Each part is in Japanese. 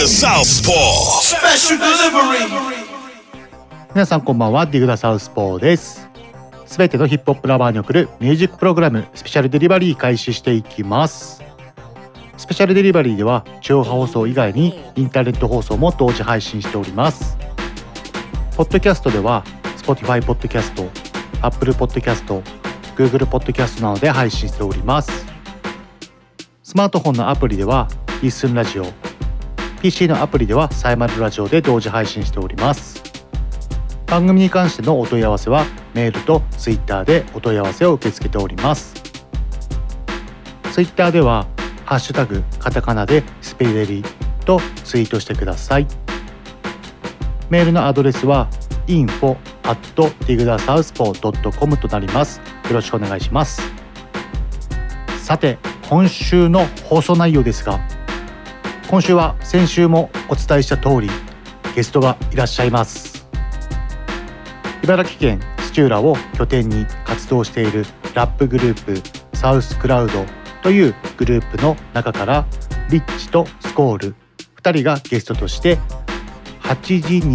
The Southpaw. Special delivery. 皆さんこんばんは。ディグダサウスポーです。すべてのヒップホップラバーに送るミュージックプログラムスペシャルデリバリー開始していきます。スペシャルデリバリーでは地方放送以外にインターネット放送も同時配信しております。ポッドキャストでは Spotify ポッドキャスト Apple ポッドキャスト Google ポッドキャストなどで配信しております。スマートフォンのアプリでは Listen ラジオ PC のアプリではサイマルラジオで同時配信しております。番組に関してのお問い合わせはメールと Twitter でお問い合わせを受け付けております。Twitter では「ハッシュタグカタカナ」でスペデリとツイートしてください。メールのアドレスは info at digdasouthpaw.com となります。よろしくお願いします。さて今週の放送内容ですが今週は先週もお伝えした通りゲストがいらっしゃいます。茨城県土浦を拠点に活動しているラップグループサウスクラウドというグループの中からリッチとスコール。2人がゲストとして8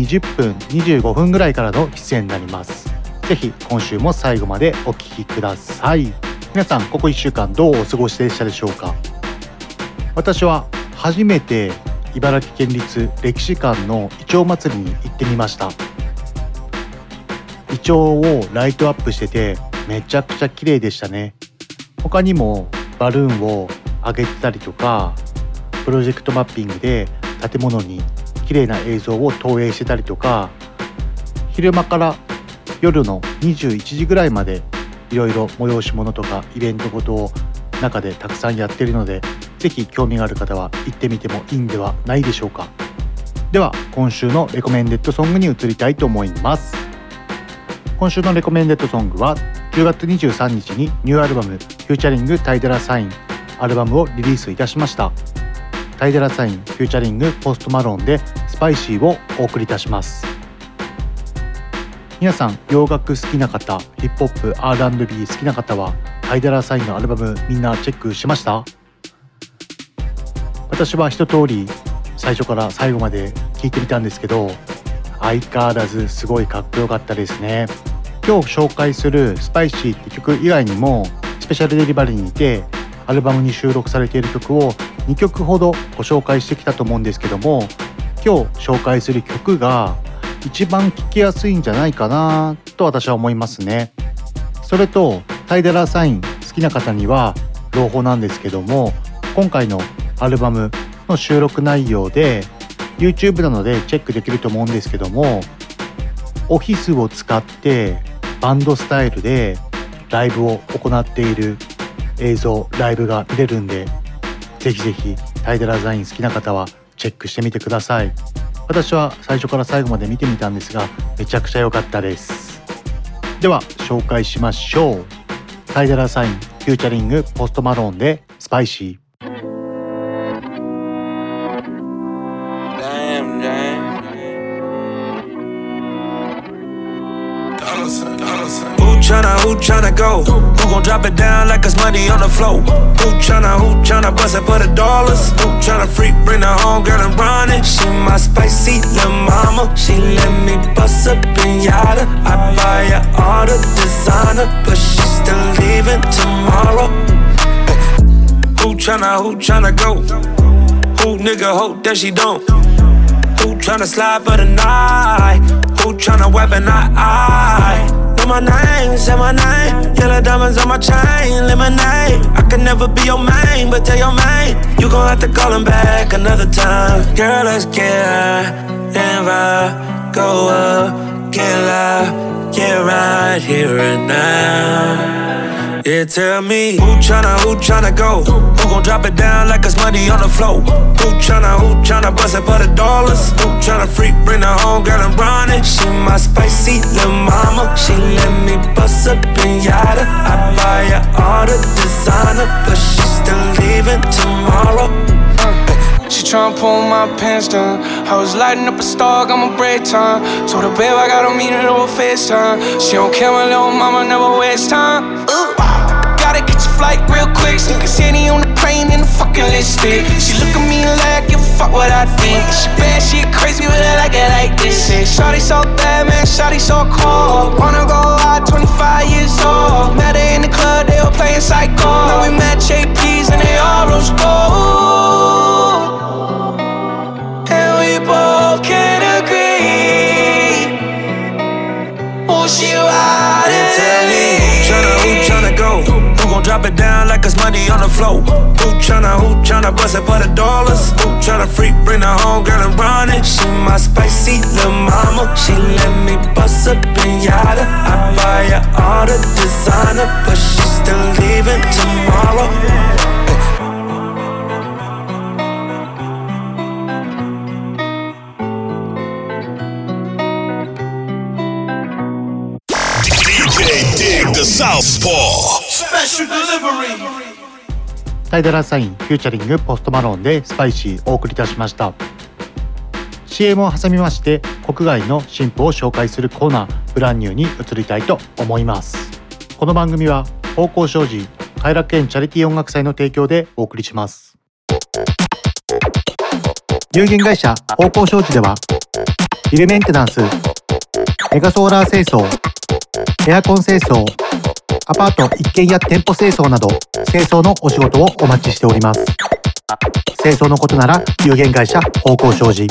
時20分25分ぐらいからの出演になります。ぜひ今週も最後までお聞きください。皆さんここ1週間どうお過ごしでしたでしょうか？私は初めて茨城県立歴史館のイチョウ祭りに行ってみました。イチョウをライトアップしててめちゃくちゃ綺麗でしたね。他にもバルーンを上げてたりとかプロジェクトマッピングで建物に綺麗な映像を投影してたりとか昼間から夜の21時ぐらいまでいろいろ催し物とかイベントごとを中でたくさんやってるのでぜひ興味がある方は行ってみてもいいんではないでしょうか。では今週のレコメンデッドソングに移りたいと思います。今週の recommended song は10月23日にニューアルバム「フューチャリングタイデラサイン」アルバムをリリースいたしました。 Ty Dolla $ign featuring Post Malone で Spicy をお送りいたします。皆さん洋楽好きな方ヒップホップ R&B 好きな方は Ty Dolla $ign のアルバムみんなチェックしました？私は一通り最初から最後まで聞いてみたんですけど相変わらずすごいかっこよかったですね。今日紹介する「スパイシー」って曲以外にもスペシャルデリバリーにてアルバムに収録されている曲を2曲ほどご紹介してきたと思うんですけども今日紹介する曲が一番聴きやすいんじゃないかなと私は思いますね。それとタイデラサイン好きな方には朗報なんですけども今回のアルバムの収録内容で YouTube などでチェックできると思うんですけどもオフィスを使ってバンドスタイルでライブを行っている映像ライブが見れるんでぜひぜひ Ty Dolla $ign 好きな方はチェックしてみてください。私は最初から最後まで見てみたんですがめちゃくちゃ良かったです。では紹介しましょう。 Ty Dolla $ign featuring Post Malone で Spicy。Who tryna, go? Who gon' drop it down like it's money on the floor? Who tryna, who tryna bust it for the dollars? Who tryna freak, bring her home, girl, and run it? She my spicy little mama. She let me bust up pinata. I buy her all the designer, but she still leaving tomorrow. Who tryna, who tryna go? Who nigga hope that she don't? Who tryna slide for the night? Who tryna weapon I? Know my name, say my name. Yellow diamonds on my chain, lemonade. I can never be your main, but tell your main. You gon' have to call him back another time. Girl, let's get high and. Go up, get loud, get right here and now. Yeah, tell me who tryna, who tryna go? Who gon' drop it down like it's money on the floor? Who tryna, who tryna bust it for the dollars? Who tryna freak, bring her home, girl, I'm running. She my spicy little mama. She let me bust up in yada. I buy her all the designer, but she still leaving tomorrow. She tryna pull my pants down. I was lighting up a star, got my break time. Told her, babe, I gotta a meeting over FaceTime. She don't care, my little mama never waste time. Ooh. Catch a flight real quick. Sneak a city on the plane in the fucking lipstick. She look at me like, give a fuck what I think. She bad, she crazy, but I like it like this. Shawty so bad, man, Shawty so cold. Wanna go out, 25 years old. Met her in the club, they were playing psycho. Now we match APs and they all rose gold. And we both can agree. Oh, she riding. Drop it down like it's money on the floor? Who tryna, who tryna bust it for the dollars? Who tryna freak, bring her home, girl, and run it? She my spicy little mama. She let me bust up in yada. I buy her all the designer, but she still leaving tomorrow. DJ Dig the Southpaw. Ty Dolla $ign featuring Post Malone で Spicy お送りいたしました。CM を挟みまして国外の新譜を紹介するコーナー Brand New に移りたいと思います。この番組は方向障子快楽園チャリティー音楽祭の提供でお送りします。有限会社方向障子ではビルメンテナンスメガソーラー清掃エアコン清掃アパート一軒や店舗清掃など清掃のお仕事をお待ちしております。清掃のことなら有限会社方向障子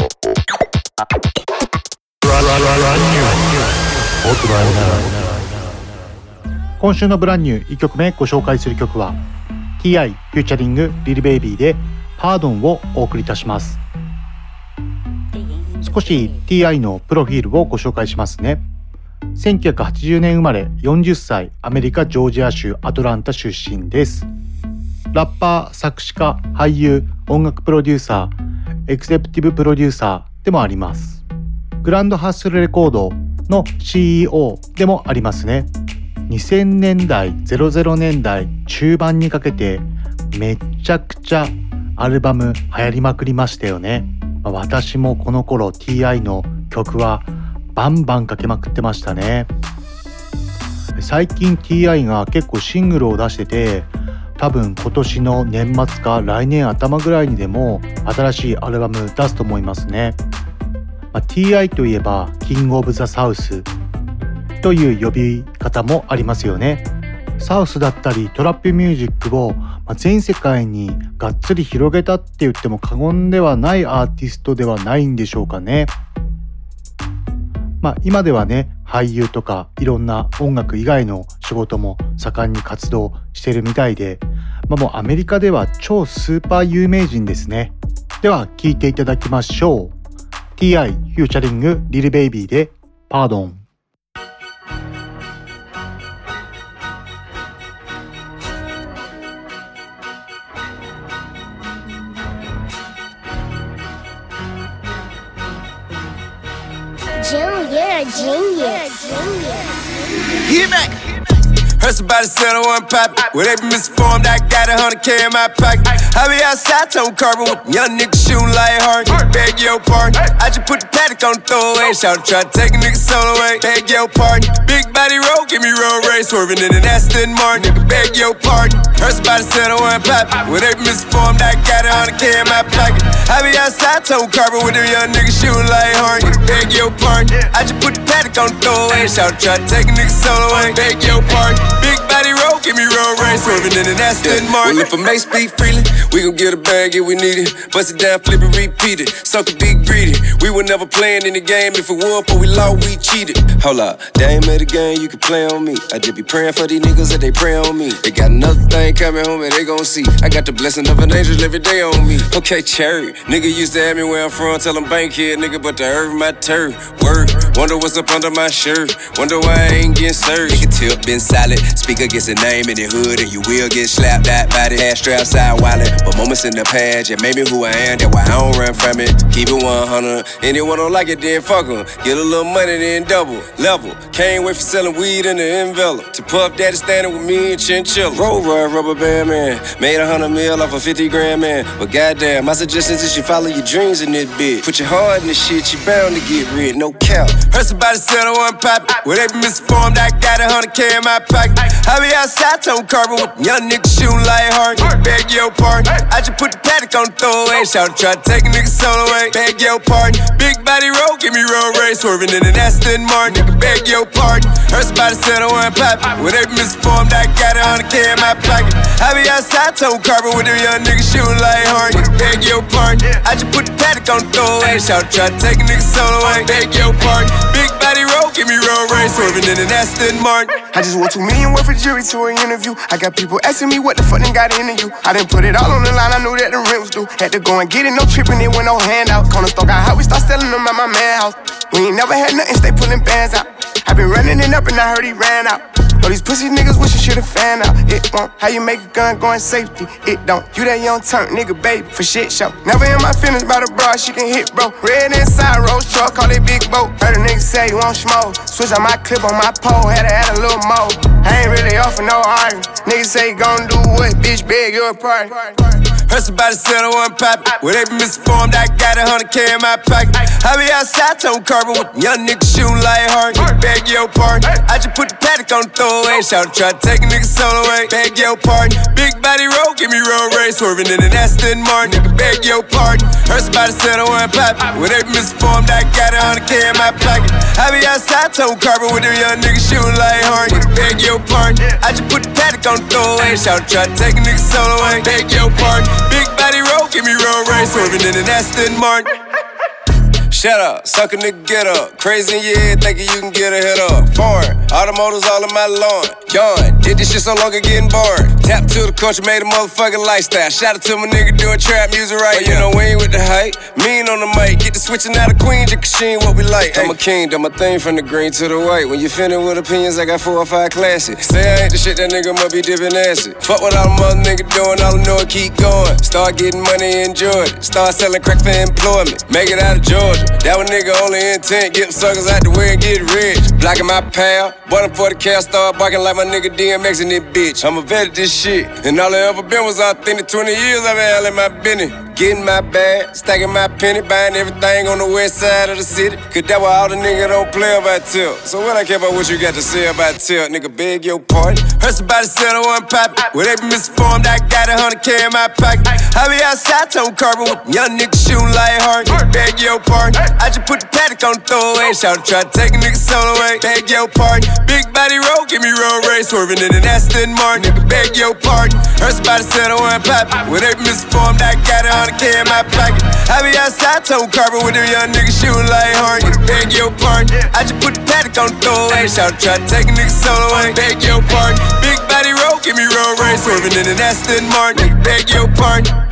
今週のブランニュー1曲目ご紹介する曲は TI フューチャリングリルベイビーでパードンをお送りいたします。少し TI のプロフィールをご紹介しますね。1980年生まれ40歳アメリカジョージア州アトランタ出身です。ラッパー作詞家俳優音楽プロデューサーエクセプティブプロデューサーでもあります。グランドハッスルレコードの CEO でもありますね。2000年代00年代中盤にかけてめちゃくちゃアルバム流行りまくりましたよね。私もこの頃 TI の曲はバンバンかけまくってましたね。最近 TI が結構シングルを出してて多分今年の年末か来年頭ぐらいにでも新しいアルバム出すと思いますね、まあ、TI といえばキングオブザサウスという呼び方もありますよね。サウスだったりトラップミュージックを全世界にがっつり広げたって言っても過言ではないアーティストではないんでしょうかね。まあ、今ではね俳優とかいろんな音楽以外の仕事も盛んに活動してるみたいで、まあ、もうアメリカでは超スーパー有名人ですね。では聴いていただきましょう。TI フューチャリングリルベイビーでパードン Junior, Junior, Hit back. Heard somebody said I wasn't poppin'. Well, they be misinformed. I got a hundred K in my pocket. I be outside, tone carbon with young niggas shooting like hard. Beg your pardon. I just put the paddock on the throwaway. Shout out, try to take a nigga soul away. Beg your pardon. Big body roll, give me road race. Swerving in an Aston Martin. Nigga, beg your pardon. Heard somebody said I wasn't poppin'. Well, they be misinformed. I got a hundred K in my pocket. I be outside, tone carbon with them young niggas shooting like hard. Beg your pardon. I just put the paddock on the throwaway. Shout try to take a nigga soul away. Beg your pardon. Big body roll, give me road race, swerving in an Aston Martin. Well, if a make speak freely, we gon' get a bag if we need it. Bust it down, flip it, repeat it. Sucker big greedy. We were never playing in the game. If it won, but we lost, we cheated. Hold up, they ain't made a game, you can play on me. I just be praying for these niggas that they pray on me. They got another thing coming home and they gon' see. I got the blessing of an angel every day on me. Okay, cherry. Nigga used to have me where I'm from, tell them bank here, nigga, but the earth my turf. Word, Wonder what's up under my shirt. Wonder why I ain't getting served. Nigga tip been silent. Speaker gets a name in the hood and you will get slapped out by the ass strap side wallet. But moments in the past, yeah, made me who I am. That's why I don't run from it. Keep it 100. Anyone don't like it, then fuck fuck 'em. Get a little money, then double. Level. Can't wait for selling weed in the envelope. To Puff Daddy standing with me and Chinchilla. Roll rubber band man. Made a hundred mil off a 50 grand man. But goddamn, my suggestion is you follow your dreams in this bitch. Put your heart in this shit, you bound to get rid, no cap. Heard somebody said I want pop it. Well, they be misinformed, I got a hundred K in my pocket. I be outside, tone carbon with young niggas shooting like hard. Beg your pardon. I just put the paddock on the throwaway. Shout try to take a nigga solo away. Beg your pardon. Big body roll, give me road race. Swerving in an Aston Martin. Nigga, beg your pardon. Heard somebody said I want pop it. Well, they be misinformed, I got a hundred K in my pocket. I be outside, tone carbon with them young niggas shooting like hard. Beg your pardon. I just put the paddock on the throwaway. Shout try to take a nigga solo away. Beg your pardon. Give me real race. Swerving in an Aston Martin. I just want two million worth of jury to an interview. I got people asking me what the fuck they got into you. I didn't put it all on the line, I knew that the rent was due. Had to go and get it, no tripping, it went no handout. Corner store got hot, we start selling them at my man house. We ain't never had nothing, stay pulling bands out. I been running it up and I heard he ran out. All these pussy niggas wish I should've fan out. It won't. How you make a gun going safety? It don't. You that young turn nigga, baby, for shit show. Never in my feelings about a bra, she can hit, bro. Red inside, rose truck, call it big boat. Heard a nigga say you want smoke. Switch on my clip on my pole, had to add a little more. I ain't really off for no argument. Niggas say you gon' do what? Bitch, beg your pardon. Heard somebody said I want pop it. Well, they be misinformed, I got a hundred K in my pocket. I be outside, tone carbon with young niggas shooting like hard. Beg your pardon. I just put the paddock on the throwaway. Shout try to take a nigga solo away. Beg your pardon. Big body roll, give me road race. Swerving in an Aston Martin. Nigga, beg your pardon. Heard somebody said I want pop it. Well, they be misinformed, I got a hundred K in my pocket. I be outside, tone carbon with them young niggas shooting like hard. Beg your pardon. I just put the paddock on the throwaway. Shout try to take a nigga solo away. Beg your pardon. Big body roll, give me roll race. Swerving in an Aston Martin. Shut up, suck a nigga, get up. Crazy in your head, thinking you can get a head up. Foreign, automotives all in my lawn. Yawn, did this shit so long, it getting boring. Tap to the culture, made a motherfucking lifestyle. Shout out to my nigga doing trap music right but you know we ain't with the hype. Mean on the mic, get the switching out of Queen, just Kasheen, what we like. I'm a king, done my thing from the green to the white. When you finna with opinions, I got four or five classics. Say I ain't the shit, that nigga must be dipping acid. Fuck what all them other niggas doing, all I know is keep going. Start getting money, enjoy it. Start selling crack for employment. Make it out of Georgia. That one nigga only intent, get suckers out the way and get rich. Blocking my pal, bought him for the cash, start barking like my nigga DMX in this bitch. I'm a vet at this shit, and all I ever been was authentic. 20 years I've been hell in my business. Getting my bag, stacking my penny, buying everything on the west side of the city. Cause that why all the nigga don't play about tilt. So what I care about what you got to say about tilt, nigga, beg your pardon. Heard somebody said I want pop it. Well, they be misinformed, I got a hundred K in my pocket. I be outside, tone carbon young niggas shooting like hard. Beg your pardon. I just put the paddock on the throwaway. Shout try to take a nigga solo away. Beg your pardon. Big body roll, give me road race. Swerving in an Aston Martin. Nigga, beg your pardon. Heard somebody said I want pop it. Well, they be misinformed, I got a hundred K in my pocket. I be outside, tone carbon with them young niggas shooting like hard. Beg your pardon. I just put the paddock on the throwaway. Shout try to take a nigga solo away. Beg your pardon. Big body roll, give me road race. Swerving in an Aston Martin. Nigga, beg your pardon.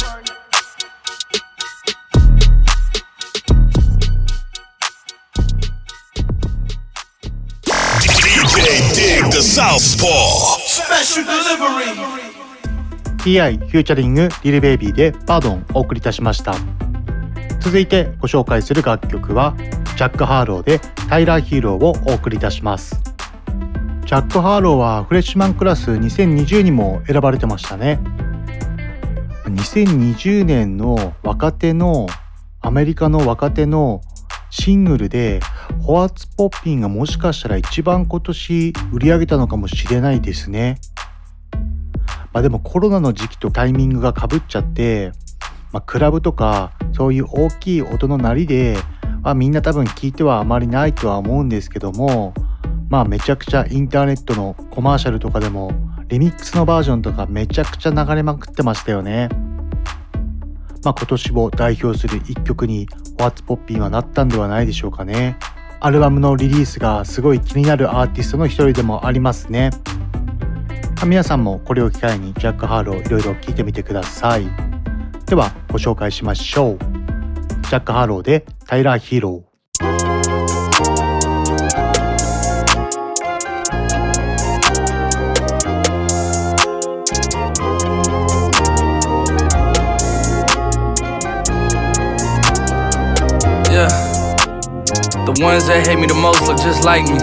The Southpaw. Special delivery. TI フューチャリングリルベイビーでパードンお送りいたしました続いてご紹介する楽曲はジャック・ハーローでタイラー・ヒーローをお送りいたしますジャック・ハーローはフレッシュマンクラス2020にも選ばれてましたね2020年の若手のアメリカの若手のシングルで「ホワッツ・ポッピン」がもしかしたら一番今年売り上げたのかもしれないですね。まあでもコロナの時期とタイミングがかぶっちゃって、まあ、クラブとかそういう大きい音の鳴りで、まあ、みんな多分聞いてはあまりないとは思うんですけどもまあめちゃくちゃインターネットのコマーシャルとかでもリミックスのバージョンとかめちゃくちゃ流れまくってましたよね。まあ今年を代表する一曲に What's Poppin' はなったんではないでしょうかね。アルバムのリリースがすごい気になるアーティストの一人でもありますね。皆さんもこれを機会に Jack Harlow いろいろ聞いてみてください。ではご紹介しましょう。 Jack Harlow で Tyler Herro。Ones that hate me the most look just like me.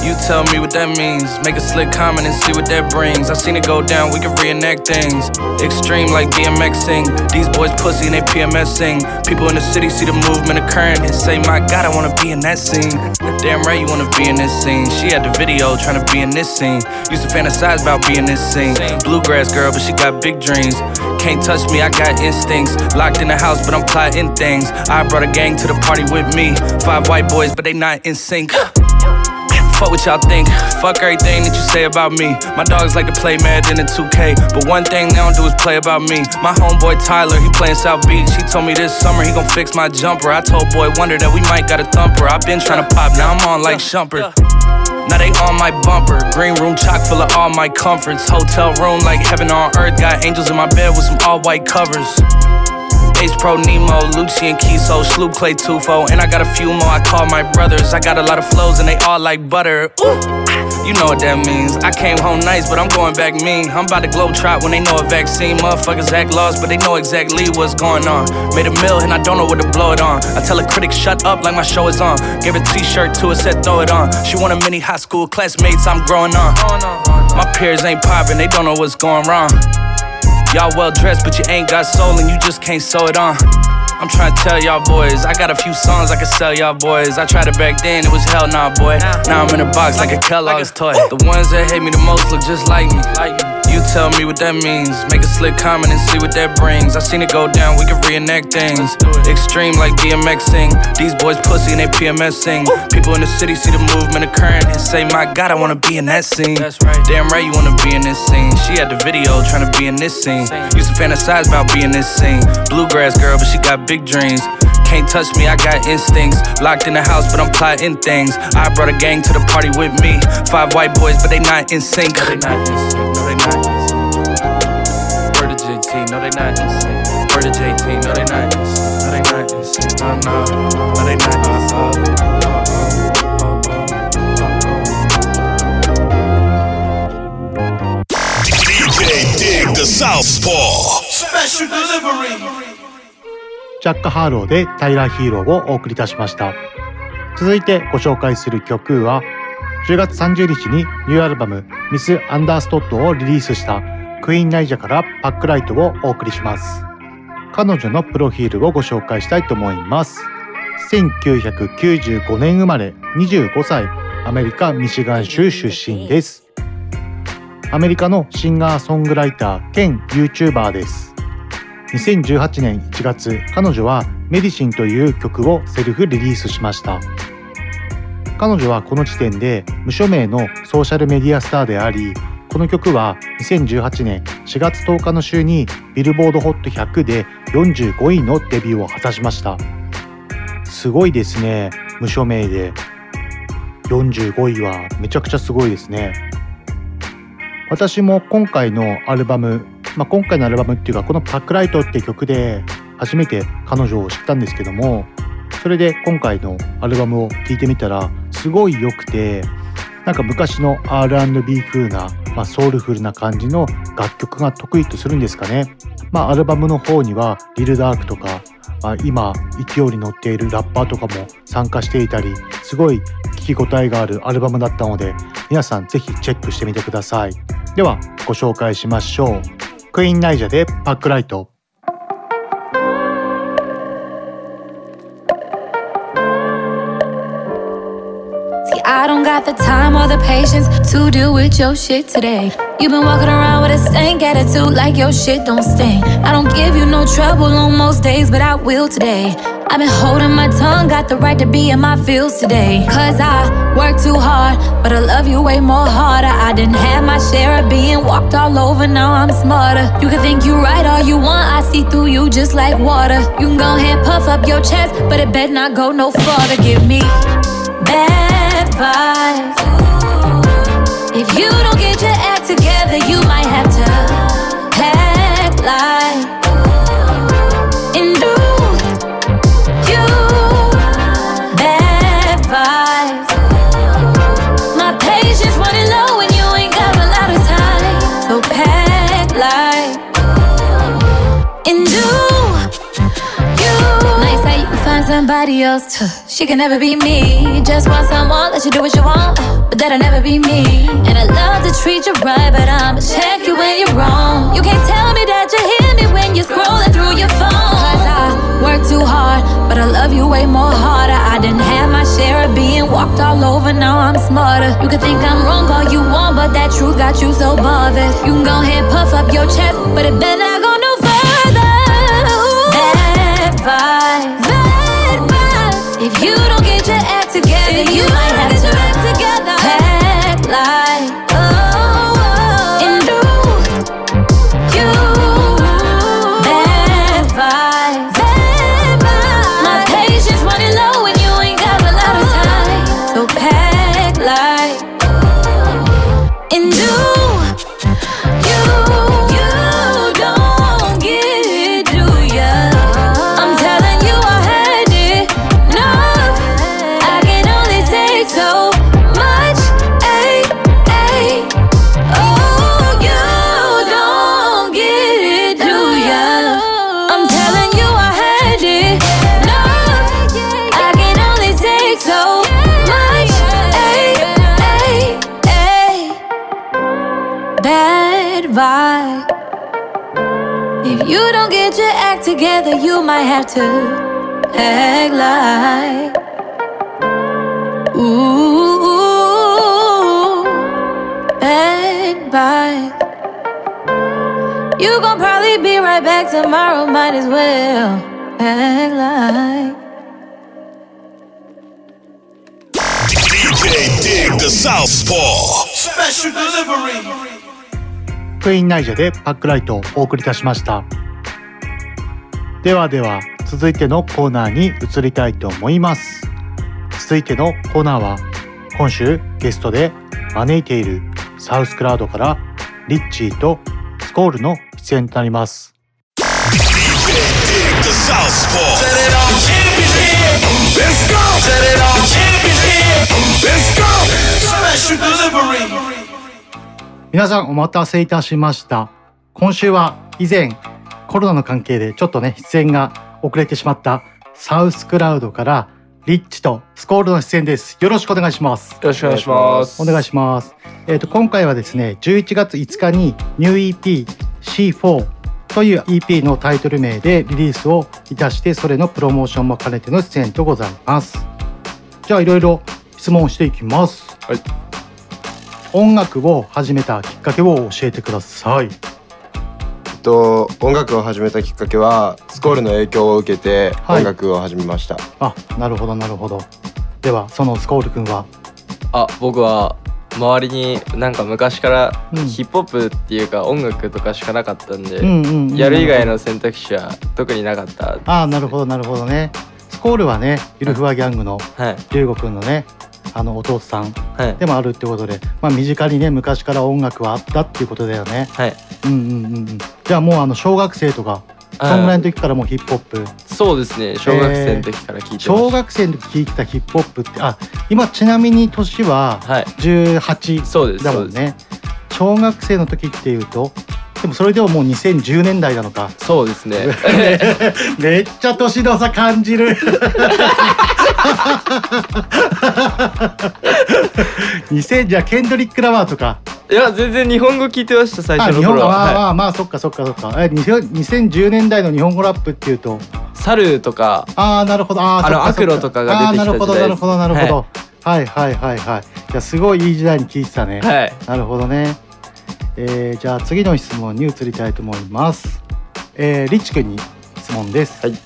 You tell me what that means. Make a slick comment and see what that brings. I seen it go down, we can reenact things. Extreme like DMX sing. These boys pussy and they PMS sing. People in the city see the movement occurring and say, My God, I wanna be in that scene. Damn right, you wanna be in this scene. She had the video trying to be in this scene. Used to fantasize about being this scene. Bluegrass girl, but she got big dreams. Can't touch me, I got instincts. Locked in the house, but I'm plotting things. I brought a gang to the party with me. Five white boys, but they not in sync. Fuck what y'all think. Fuck everything that you say about me. My dogs like to play Madden and 2K, but one thing they don't do is play about me. My homeboy Tyler, he playing South Beach. He told me this summer he gon' fix my jumper. I told Boy Wonder that we might got a thumper. i been trying to pop, now I'm on like Shumper. Now they on my bumper. Green room chock full of all my comforts. Hotel room like heaven on earth. Got angels in my bed with some all white covers. Ace Pro Nemo, Lucian Kiso, Sloop Clay Tufo, and I got a few more I call my brothers. I got a lot of flows and they all like butter. Ooh. You know what that means. I came home nice, but I'm going back mean. I'm about to globe trot when they know a vaccine. Motherfuckers act lost, but they know exactly what's going on. Made a mill and I don't know what to blow it on. I tell a critic, shut up like my show is on. Gave a t shirt to her, said throw it on. She want a mini high school classmates, I'm growing on. My peers ain't popping, they don't know what's going wrong. Y'all well dressed, but you ain't got soul and you just can't sew it on. I'm trying to tell y'all boys, I got a few songs I can sell y'all boys. I tried it back then, it was hell nah, boy. Now I'm in a box like a Kellogg's toy. The ones that hate me the most look just like me. You tell me what that means. Make a slick comment and see what that brings. I seen it go down, we can reenact things. Extreme like DMX sing. These boys pussy and they PMSing. People in the city see the movement occurring and say, My God, I wanna be in that scene. Damn right, you wanna be in this scene. She had the video trying to be in this scene. Used to fantasize about being this scene. Bluegrass girl, but she got big dreams. Can't touch me, I got instincts. Locked in the house, but I'm plotting things. I brought a gang to the party with me. Five white boys, but they not in sync. No, they not in sync. No, they not. Word to JT, no, they not. No, they not. No, no, no, they not sync. DJ Dig the Southpaw. Special delivery. ジャック・ハーローでタイラー・ヒーローをお送りいたしました続いてご紹介する曲は10月30日にニューアルバム「ミス・アンダーストッド」をリリースしたクイーン・ナイジャから「パックライト」をお送りします。彼女のプロフィールをご紹介したいと思います。1995年生まれ25歳アメリカ・ミシガン州出身です。アメリカのシンガーソングライター兼 YouTuber です。2018年1月彼女は「メディシン」という曲をセルフリリースしました。彼女はこの時点で無署名のソーシャルメディアスターでありこの曲は2018年4月10日の週にビルボード HOT100 で45位のデビューを果たしました。すごいですね無署名で。45位はめちゃくちゃすごいですね。私も今回のアルバムまあ、今回のアルバムっていうかこの「パックライト」っていう曲で初めて彼女を知ったんですけどもそれで今回のアルバムを聴いてみたらすごい良くてなんか昔の R&B 風な、まあ、ソウルフルな感じの楽曲が得意とするんですかね。まあ、アルバムの方にはリルダークとか、まあ、今勢いに乗っているラッパーとかも参加していたりすごい聞き応えがあるアルバムだったので皆さんぜひチェックしてみてください。ではご紹介しましょう。クイーンナイジャでパックライト。Got the time or the patience to deal with your shit today. You've been walking around with a stank attitude like your shit don't stink. I don't give you no trouble on most days, but I will today. I've been holding my tongue, got the right to be in my feels today. Cause I work too hard, but I love you way more harder. I didn't have my share of being walked all over, now I'm smarter. You can think you right all you want, I see through you just like water. You can go ahead, puff up your chest, but it better not go no farther. Give me bad If you don't get your act together, you might have to somebody else. She can never be me. Just want someone, let you do what you want, but that'll never be me. And I love to treat you right, but I'ma check you when you're wrong. You can't tell me that you hear me when you're scrolling through your phone. Cause I work too hard, but I love you way more harder. I didn't have my share of being walked all over, now I'm smarter. You can think I'm wrong all you want, but that truth got you so bothered. You can go ahead, puff up your chest, but it better not go no together, you might have to act like. Ooh, bad vibe. You gon' probably be right back tomorrow, might as well act like. DJ Dig the Southpaw. Special delivery. クイーンナイジャでパックライトをお送りいたしましたではでは続いてのコーナーに移りたいと思います。続いてのコーナーは今週ゲストで招いているサウスクラウドからリッチーとスコールの出演となります.皆さんお待たせいたしました。今週は以前コロナの関係でちょっとね出演が遅れてしまったサウスクラウドからリッチとスコールの出演です。よろしくお願いします。よろしくお願いします。お願いします。えっ、と今回はですね11月5日にニュー EP C4 という EP のタイトル名でリリースをいたしてそれのプロモーションも兼ねての出演とございます。じゃあいろいろ質問をしていきます。はい。音楽を始めたきっかけを教えてくださいと音楽を始めたきっかけはスコールの影響を受けてはい。音楽を始めました、あなるほどなるほど。ではそのスコールくんは？あ、僕は周りになんか昔からうん。ヒップホップっていうか音楽とかしかなかったんで、うんうんうんやる以外の選択肢は特になかった。ああなるほどなるほどね。スコールはねゆるふわギャングのはい。龍吾くんのねあのお父さんはいでもあるってことで、まあ、身近にね昔から音楽はあったっていうことだよね。はい。うんうんうんうん。じゃあもうあの小学生とかそはいんぐらいの時からもうヒップホップそうですね。小学生の時から聞いてました。小学生の時聞いてたヒップホップってあ今ちなみに年ははい。18そうです。そうです。だもんね。小学生の時っていうとでもそれでももう2010年代なのか。そうですね。めっちゃ年の差感じる。2000じゃあケンドリック・ラマーとかいや全然日本語聞いてました最あ初の頃は。日本語まあまはあまあそっかそっかそっかえ2000 2010年代の日本語ラップっていうとい。サルとかああなるほどあーあのアクロとかが出てきたあーなるほど時代なるほどなるほど、はい、はいはいはいじゃあすごいいい時代に聞いてたね、はい。なるほどね。えー、じゃあ次の質問に移りたいと思います。えー、リッチ君に質問です、はい。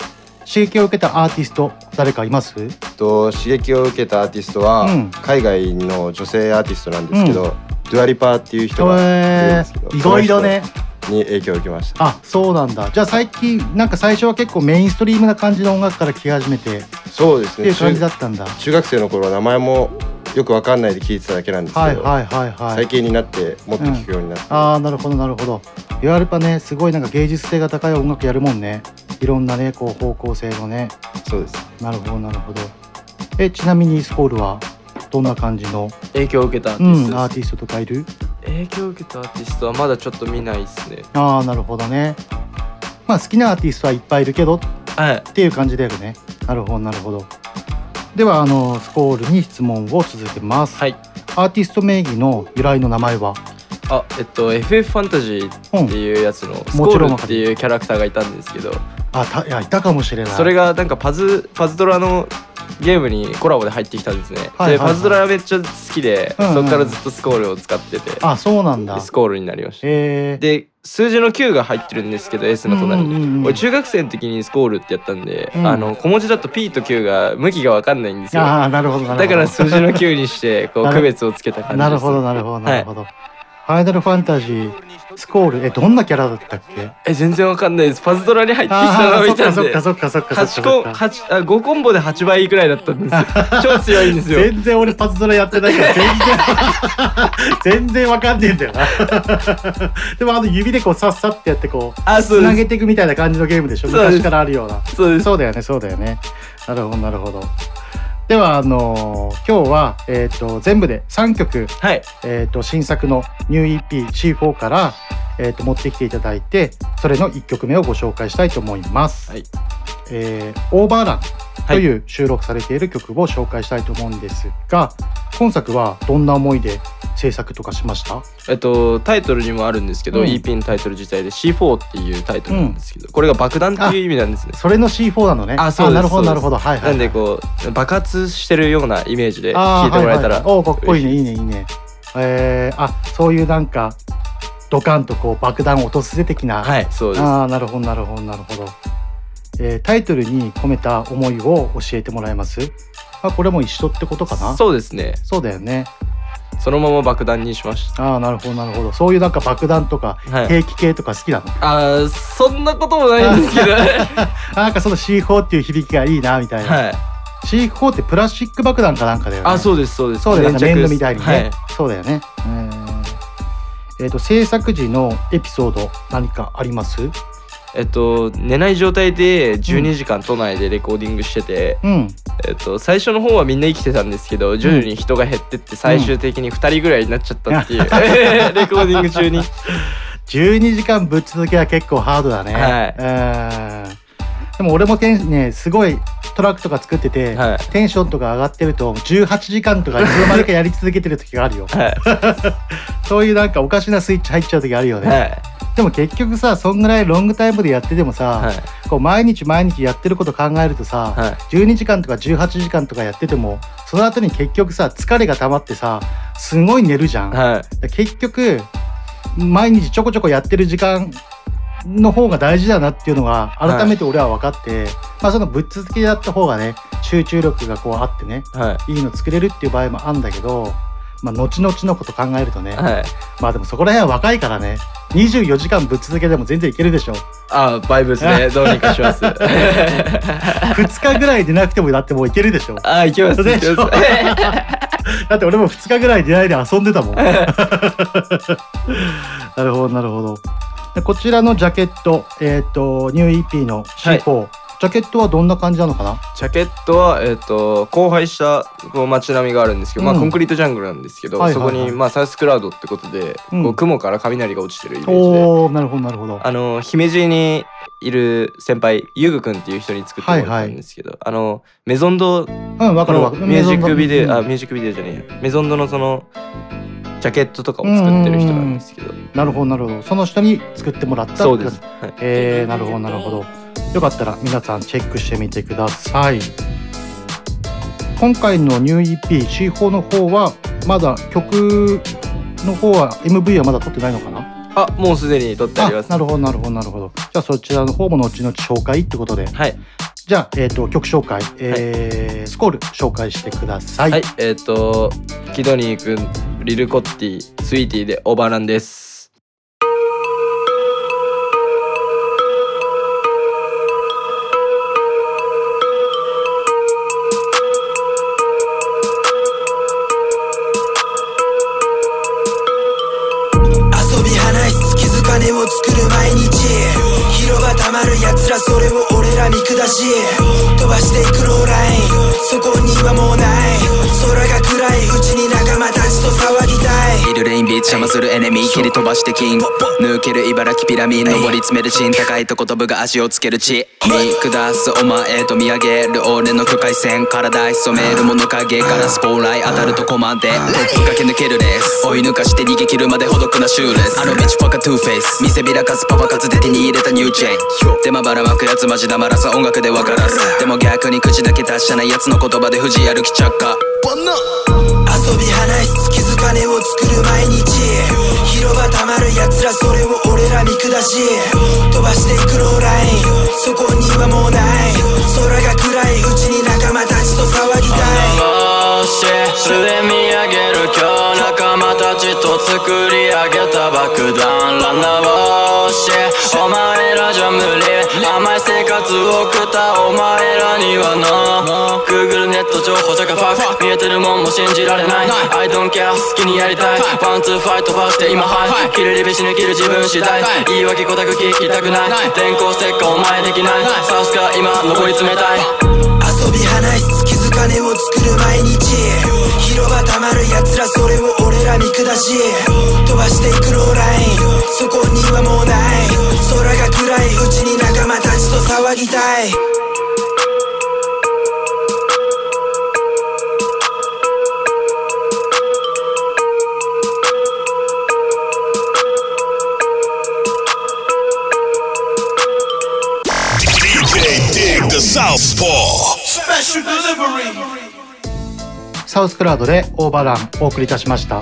刺激を受けたアーティスト誰かいます？と刺激を受けたアーティストは、うん。海外の女性アーティストなんですけど、ドゥアリパーっていう人がいるんえですけど、ー、いろいろねに影響を受けました。あそうなんだ。じゃあ最近なんか最初は結構メインストリームな感じの音楽から聴き始めてっそうですね。ていう感じだ中ったんだ。中学生の頃は名前もよくわかんないで聞いてただけなんですけど、はいはいはいはい。最近になってもっと聞くようになって、ああなるほどなるほど。言わればねすごいなんか芸術性が高い音楽やるもんね。いろんなねこう方向性のね。そうです。なるほどなるほど。えちなみにスコールは？どんな感じの、影響を受けたアーテうん、ィストです。アーティストとかいる？影響を受けたアーティストはまだちょっと見ないですね。ああなるほどね。まあ好きなアーティストはいっぱいいるけど。っはい。ていう感じだよね。なるほどなるほど。ではあのスコールに質問を続けます。はい。アーティスト名義の由来の名前は？あえっと FF ファンタジーっていうやつのスコもちろんールっていうキャラクターがいたんですけど。あたいやいたかもしれない。それがなんかパズパズドラのゲームにコラボで入ってきたんですね、はいはいはい。でパズドラめっちゃ好きで、うんうん。そこからずっとスコールを使ってて。あそうなんだ。スコールになりました。えー、で数字の9が入ってるんですけど S の隣に、うんうん俺中学生の時にスコールってやったんで、うん。あの小文字だと P と Q が向きが分かんないんですよ。ああなるほどなるほど。だから数字の9にしてこう区別をつけた感じです。なるほどなるほどなるほど、ファイナルファンタジースコールえどんなキャラだったっけ？え全然わかんないです。パズドラに入ってきたの見たんで。そっかそっかそっかそっかそ8コっか。八あ5コンボで8倍くらいだったんですよ。超強いんですよ。全然俺パズドラやってないから全然全然わかんねえんだよな。でもあの指でこうさっさってやってこうあそうです。つなげていくみたいな感じのゲームでしょ？昔からあるような。そうです。そうだよねそうだよね。なるほどなるほどではあのー今日は、えー、と全部で3曲、はい。えー、と新作のニュー EP C4 から、えー、と持ってきていただいてそれの1曲目をご紹介したいと思います。はい。えーオーバーランという収録されている曲を紹介したいと思うんですが、今作はどんな思いで制作とかしました？えっとタイトルにもあるんですけど、うん EP のタイトル自体で C4 っていうタイトルなんですけど、これが爆弾っていう意味なんですねそれの C4 なのね。あそうなるほどなるほどはいはい、はい。なんでこう爆発してるようなイメージで聞いてもらえたらはいはいはいおーかっこいいねいいねいいね。えー、あそういうなんかドカンとこう爆弾を落とすぜ的な。はいそうですああなるほどなるほどなるほど。えー、タイトルに込めた思いを教えてもらえます？あこれも一緒ってことかな？そうですね。そうだよね。そのまま爆弾にしました。ああなるほどなるほど。そういうなんか爆弾とかはい。兵器系とか好きなの、あーそんなこともないんですけど。なんかその C4 っていう響きがいいなみたいな、はい。C4 ってプラスチック爆弾かなんかだよね。あそうですそうです。そうだよね粘土みたいにね、はい。そうだよね。うん。えっ、と制作時のエピソード何かあります？えっと寝ない状態で12時間都内でレコーディングしてて、うん。えっと、最初の方はみんな生きてたんですけど徐々に人が減ってって最終的に2人ぐらいになっちゃったっていう、レコーディング中に。12時間ぶっ続けは結構ハードだね。はい。うん。でも俺もテンねすごいトラックとか作ってて、はい。テンションとか上がってると18時間とかいつの間にかやり続けてる時があるよ。はい。そういうなんかおかしなスイッチ入っちゃう時あるよね、はいでも結局さそんぐらいロングタイムでやっててもさ、はい。こう毎日毎日やってること考えるとさ、はい。12時間とか18時間とかやっててもその後に結局さ疲れが溜まってさすごい寝るじゃん。はい。結局毎日ちょこちょこやってる時間の方が大事だなっていうのが改めて俺は分かって、まあそのぶっ続けやった方がね集中力がこうあってねはい。いいの作れるっていう場合もあるんだけど、まあ、後々のこと考えるとね、はい。まあでもそこら辺は若いからね。24時間ぶっ続けでも全然いけるでしょあバイブスね。どうにかします。2日ぐらい出なくてもだってもういけるでしょあいけますでしょ？いけます。だって俺も2日ぐらい出ないで遊んでたもん。なるほどなるほど。でこちらのジャケットえっ、とニュー EP の C4、ジャケットはどんな感じなのかな？ジャケットは、えっと荒廃したこう街並みがあるんですけど、まあうんコンクリートジャングルなんですけど、はいはいはい。そこに、まあ、サウスクラウドってことで、うん。こう雲から雷が落ちてるイメージで。おおなるほどなるほど。あの姫路にいる先輩ゆぐくんっていう人に作ってもらったんですけど、あのメゾンドうんわかるわ。かるミュージックビデオ、うん。あミュージックビデオじゃねえや。メゾンドのそのジャケットとかを作ってる人なんですけど、なるほどなるほど。その人に作ってもらったそうです、はい。えー、なるほどなるほどよかったら皆さんチェックしてみてください。今回のニュー EP C4 の方はまだ曲の方は MV はまだ撮ってないのかな？あもうすでに撮ってあります。なるほどなるほどなるほど。じゃあそちらの方も後々紹介ってことで。はい。じゃあ、えー、と曲紹介、えースコール紹介してください、はい、えっ、とキドニーくんリルコッティスイーティーでオーバーランです邪魔するエネミー切り飛ばして金。抜ける茨城ピラミッド。登り詰めるシーン高いとこ飛ぶが足をつける地。見下すお前と見上げる俺の境界線体潜める物陰からスポーライ当たるとコマンで。トップ駆け抜けるレース追い抜かして逃げ切るまでほどくなシューレス。あの道ファカトゥーフェイス。見せびらかすパパ活で手に入れたニューチェーン。でまばらまくやつマジ黙らす音楽で分からず。でも逆に口だけ達者なやつの言葉で藤歩き着火遊び話す月づかねを作る毎日。広場たまる奴らそれを俺ら見下し。飛ばしていくローライン。そこにはもうない。空が暗い。うちに仲間たちと騒ぎたい。し素で見上げる今日仲間たちと作り上げた爆弾。ランナーをしお前らじゃ無理甘い生活を送お前らには No Google ネット情報じゃがファク見えてるもんも信じられない。I don't care 好きにやりたい。ワンツーファイトバーして今ハイ。切るリビ死ぬ切る自分次第。言い訳こたく聞きたくない。電光石火お前できない。サウスか今上り詰めたい。遊び話す月づかねを作る毎日。広場たまる奴らそれを俺ら見下し。飛ばしてウスクラウドでオーバーランお送りいたしました。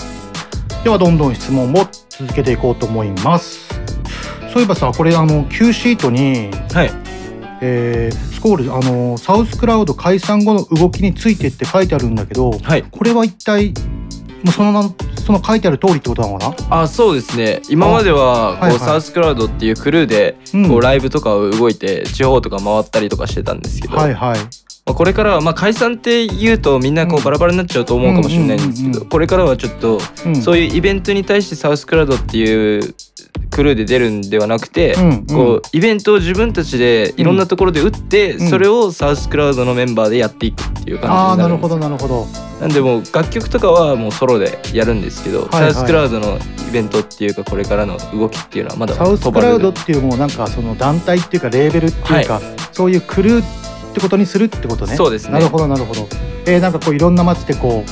ではどんどん質問を続けていこうと思います。そういえばさこれあの Q シートに、えースコールあのサウスクラウド解散後の動きについてって書いてあるんだけど、これは一体もうその名その書いてある通りってことなのかな？あそうですね。今まではこう、はいはい。サウスクラウドっていうクルーでこうライブとかを動いて地方とか回ったりとかしてたんですけど、はいはいまあ、これからはまあ解散って言うとみんなこうバラバラになっちゃうと思うかもしれないんですけどこれからはちょっとうん。そういうイベントに対してサウスクラウドっていうクルーで出るんではなくてうんうん。こうイベントを自分たちでいろんなところで打ってうん。それをサウスクラウドのメンバーでやっていくっていうああなるほ感じになるんですどなるほど。なんでもう楽曲とかはもうソロでやるんですけど、はいはい。サウスクラウドのイベントっていうかこれからの動きっていうのはまだサウスクラウドっていうもうなんかその団体っていうかレーベルっていうか、そういうクルーってことにするってことね。そうですね。なるほどなるほど。えー、なんかこういろんな街でこう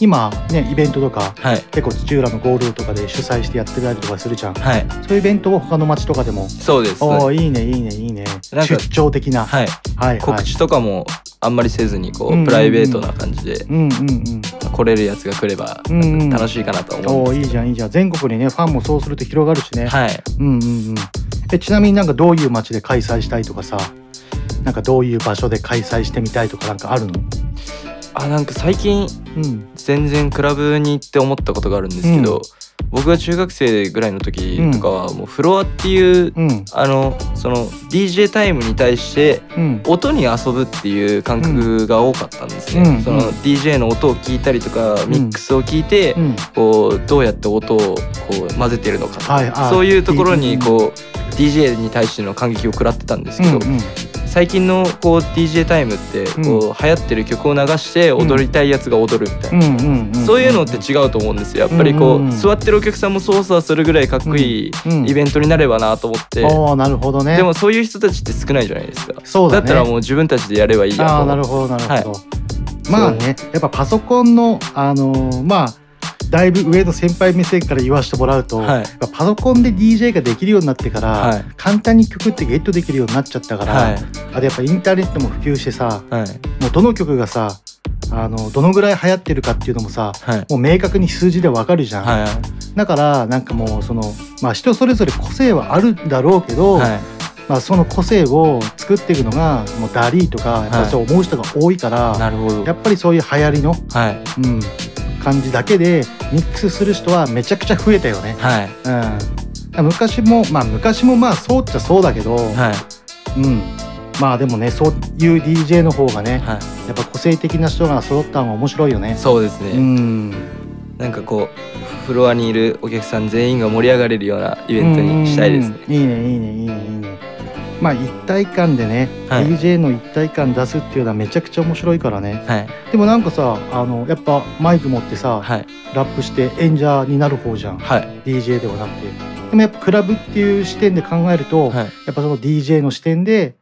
今ねイベントとか、結構土浦のゴールドとかで主催してやってたりとかするじゃん、はい。そういうイベントを他の街とかでも？そうです。おおいいねいいねいいね。出張的な。はい、はい告知とかもあんまりせずにこう、うんうんうん。プライベートな感じでうんうんうん。来れるやつが来ればうんうん。楽しいかなと思おうんおいいじゃんいいじゃん。全国にねファンもそうすると広がるしね。はい。うんうんうん。えちなみになんかどういう街で開催したいとかさ？なんかどういう場所で開催してみたいとかなんかあるの？あなんか最近、うん。全然クラブに行って思ったことがあるんですけど、うん。僕が中学生ぐらいの時とかはもうフロアっていう、あのその DJ タイムに対してうん。音に遊ぶっていう感覚が多かったんですね、うん。その DJ の音を聞いたりとか、ミックスを聞いて、うん。こうどうやって音をこう混ぜてるのかとか、はい。あそういうところにこう DJ に対しての感激を食らってたんですけど、うんうん最近のこう DJ タイムってこう流行ってる曲を流して踊りたいやつが踊るみたいな、そういうのって違うと思うんですよ。やっぱりこう、座ってるお客さんも操作するぐらいかっこいいイベントになればなと思って、なるほどね。でもそういう人たちって少ないじゃないですか。そうだね。ったらもう自分たちでやればいいやと。思ってああなるほどなるほど、はい。まあねやっぱパソコンのあのーまあだいぶ上の先輩目線から言わせてもらうと、はい。パソコンで DJ ができるようになってから、はい。簡単に曲ってゲットできるようになっちゃったから、はい。あとやっぱインターネットも普及してさ、はい。もうどの曲がさあのどのぐらい流行ってるかっていうのもさ、はい。もう明確に数字でわかるじゃん、はい。だからなんかもうそのまあ人それぞれ個性はあるんだろうけど、はい。まあ、その個性を作っていくのがもうダリーとかやっぱりそう思う人が多いから、なるほど。やっぱりそういう流行りの、はい。うん、感じだけでミックスする人はめちゃくちゃ増えたよね。はい。うん、昔もまあ昔もまあそうっちゃそうだけど、はい。うん、まあでもねそういう DJ の方がね、はい。やっぱ個性的な人が揃ったのが面白いよね。そうですね、うん。なんかこうフロアにいるお客さん全員が盛り上がれるようなイベントにしたいですね、いいねいいねいいねいいね。まあ一体感でね、はい。DJ の一体感出すっていうのはめちゃくちゃ面白いからね。はい。でもなんかさあのやっぱマイク持ってさ、はい。ラップして演者になる方じゃん、はい。DJ ではなくて。でもやっぱクラブっていう視点で考えると、はい。やっぱその DJ の視点で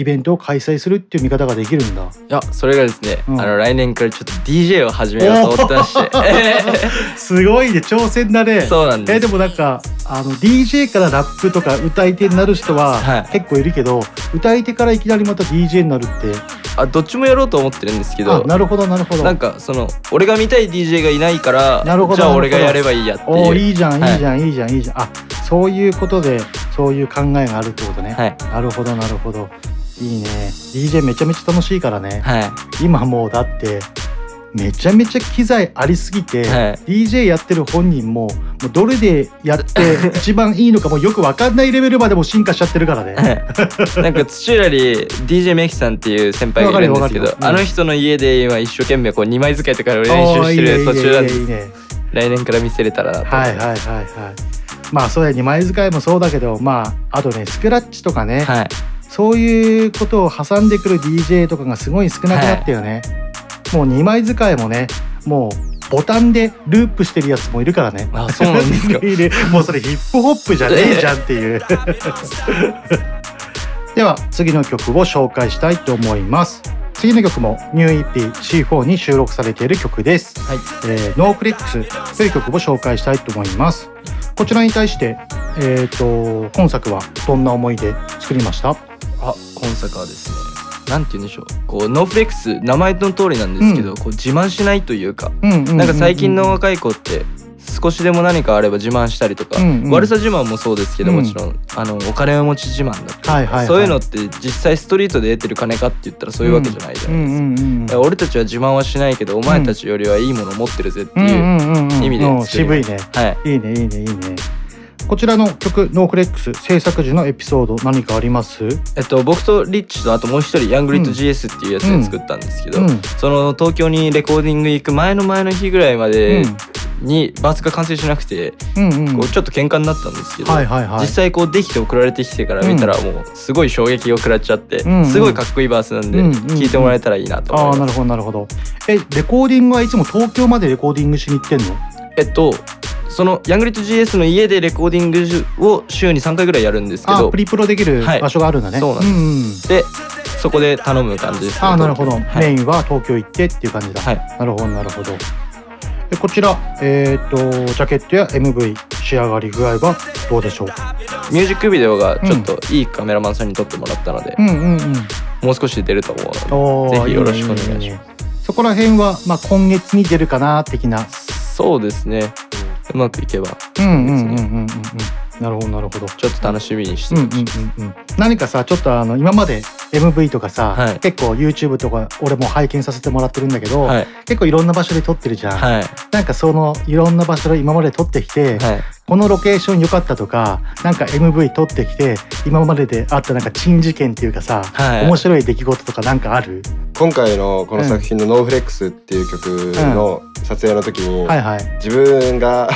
イベントを開催するっていう見方ができるんだ。いやそれがですね、うん。あの来年からちょっと DJ を始めようと思ってまして。すごいね挑戦だね。そうなんです。えでもなんかあの DJ からラップとか歌い手になる人ははい。結構いるけど、歌い手からいきなりまた DJ になるって。あどっちもやろうと思ってるんですけど。あなるほどなるほど。なんかその俺が見たい DJ がいないからなるほどじゃあ俺がやればいいやっていう。おーいいじゃんはい。いいじゃん、い、いじゃんいいじゃん。あそういうことでそういう考えがあるってことね、はい。なるほどなるほどいいね。DJ めちゃめちゃ楽しいからね、はい。今もうだってめちゃめちゃ機材ありすぎて、はい。DJ やってる本人ももうどれでやって 一番いいのかもよく分かんないレベルまでも進化しちゃってるからね。なんか土浦に DJ メキさんっていう先輩がいるんですけどあの人の家で今一生懸命こう2枚使いとかを練習してる途中なんです来年から見せれたらなと思はいはいはいはい。まあそうや二枚使いもそうだけどまああとねスクラッチとかね、はいそういうことを挟んでくる DJ とかがすごい少なくなったよね。もう二枚使いもねもうボタンでループしてるやつもいるからね。あそうなんですか もうそれヒップホップじゃねえじゃんっていう。では次の曲を紹介したいと思います。次の曲もニュー EP C4 に収録されている曲です。はいえー、ノーフレックスという曲を紹介したいと思います。こちらに対して、えー、と本作はどんな思いで作りました？あ今作はですねなんて言うんでしょう。こうノーフレックス名前の通りなんですけど、こう自慢しないというか、うんうんうんうんなんか最近の若い子って少しでも何かあれば自慢したりとか、うんうん。悪さ自慢もそうですけどうん。もちろん、あのお金持ち自慢だったりとか、はいはいはい。そういうのって実際ストリートで得てる金かって言ったらそういうわけじゃないじゃないですか。うんうんうん俺たちは自慢はしないけどお前たちよりはいいものを持ってるぜってうんうんいううんうん。意味でうん作り渋いね。はい。いいねいいねいいね。こちらの曲ノーフレックス制作時のエピソード何かあります？えっと、僕とリッチとあともう一人ヤングリッド GS っていうやつで作ったんですけど、うん。うんその東京にレコーディング行く前の前の日ぐらいまでうん。にバースが完成しなくて、うんうん。こうちょっと喧嘩になったんですけど、はいはいはい。実際こうできて送られてきてから見たらもうすごい衝撃を食らっちゃって、うんうん。すごいかっこいいバースなんでうんうん聞いてもらえたらいいなと思います。ああなるほどなるほど。えレコーディングはいつも東京までレコーディングしに行ってんの？えっとそのヤングリッド GS の家でレコーディングを週に3回ぐらいやるんですけどあプリプロできるはい場所があるんだね。そうなんですんうんでそこで頼む感じですね、ああなるほど、はいメインは東京行ってっていう感じだ。はいなるほどなるほど。でこちらえっ、とジャケットや MV 仕上がり具合はどうでしょう？ミュージックビデオがちょっといいカメラマンさんに撮ってもらったので、うんうんうん。もう少しで出ると思うのでぜひよろしくお願いしますねねそこら辺はまあ今月に出るかな的な。そうですねうまくいけばうんうんうんうんうんうん。なるほどなるほど。ちょっと楽しみにしてうんうんうんうん。何かさちょっとあの今まで MV とかさ、はい。結構 YouTube とか俺も拝見させてもらってるんだけど、はい。結構いろんな場所で撮ってるじゃん。はい。なんかそのいろんな場所で今まで撮ってきて、はい。このロケーション良かったとかなんか MV 撮ってきて今までであったなんか珍事件っていうかさ、はい。面白い出来事とかなんかある？今回のこの作品の「ノーフレックス」っていう曲の撮影の時に、はいはい。自分が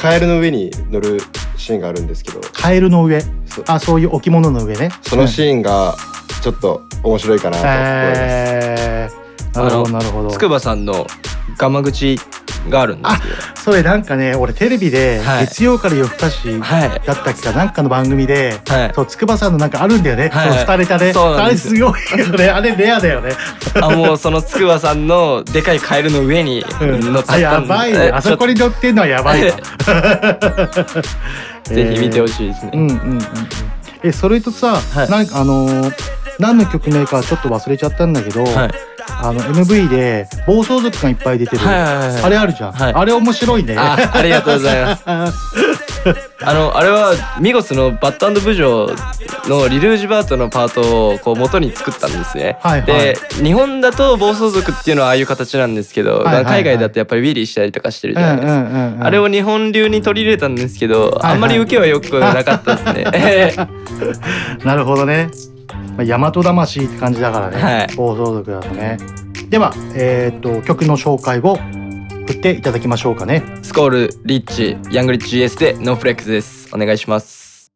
カエルの上に乗るシーンがあるんですけどカエルの上？あそういう置物の上ね。そのシーンがちょっと面白いかなと思います。へー。なるほどなるほど。筑波さんのガマ口があるんですけどそれなんかね俺テレビではい。月曜から夜更かしだったっけかなんかの番組で、そう筑波さんのなんかあるんだよね、はい。そうスタレタであれすすごいよね。あれレアだよね。あもうその筑波さんのでかいカエルの上に乗っちゃあったんで。やばいねあそこに乗ってんのはやばいわ ぜひ見てほしいですね。うんうんうんうん。えそれとさ、なんかあのー何の曲名かちょっと忘れちゃったんだけど、はい。あの MV で暴走族がいっぱい出てる、はいはいはいはい。あれあるじゃん、あれ面白いね。あありがとうございます。あのあれはミゴスのバットブジョーのリルージュバートのパートをこう元に作ったんですね。はいはい。で日本だと暴走族っていうのはああいう形なんですけど、はいはいはい。海外だとやっぱりウィリーしたりとかしてるじゃないですか。うんうんうんうん。あれを日本流に取り入れたんですけど、はいはい。あんまり受けは良くなかったですね。なるほどね。まあ大和魂って感じだからね。はい暴走族だとね。では、えーっと曲の紹介を振っていただきましょうかね。スコールリッチヤングリッチ GS でノーフレックスです。お願いします。